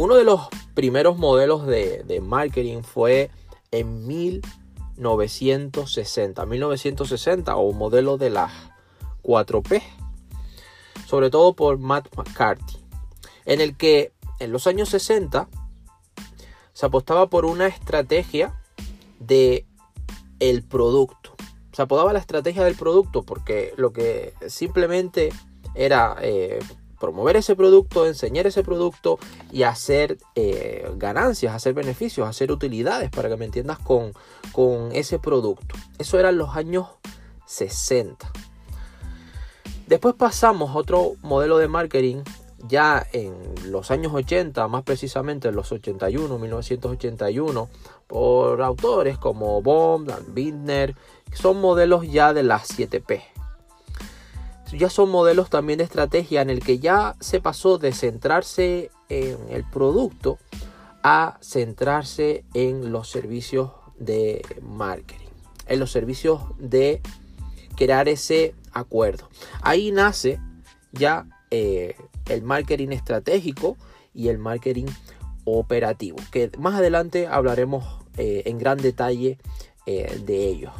uno de los primeros modelos de, de marketing fue en 1960, 1960 o modelo de las 4P, sobre todo por Matt McCarthy, en el que en los años 60 se apostaba por una estrategia de el producto. Se apodaba la estrategia del producto porque lo que simplemente era eh, promover ese producto, enseñar ese producto y hacer eh, ganancias, hacer beneficios, hacer utilidades, para que me entiendas con, con ese producto. Eso eran los años 60. Después pasamos a otro modelo de marketing ya en los años 80, más precisamente en los 81, 1981, por autores como Baum, Dan Bittner, son modelos ya de las 7P. Ya son modelos también de estrategia en el que ya se pasó de centrarse en el producto a centrarse en los servicios de marketing, en los servicios de crear ese acuerdo. Ahí nace ya eh, el marketing estratégico y el marketing operativo, que más adelante hablaremos eh, en gran detalle eh, de ellos.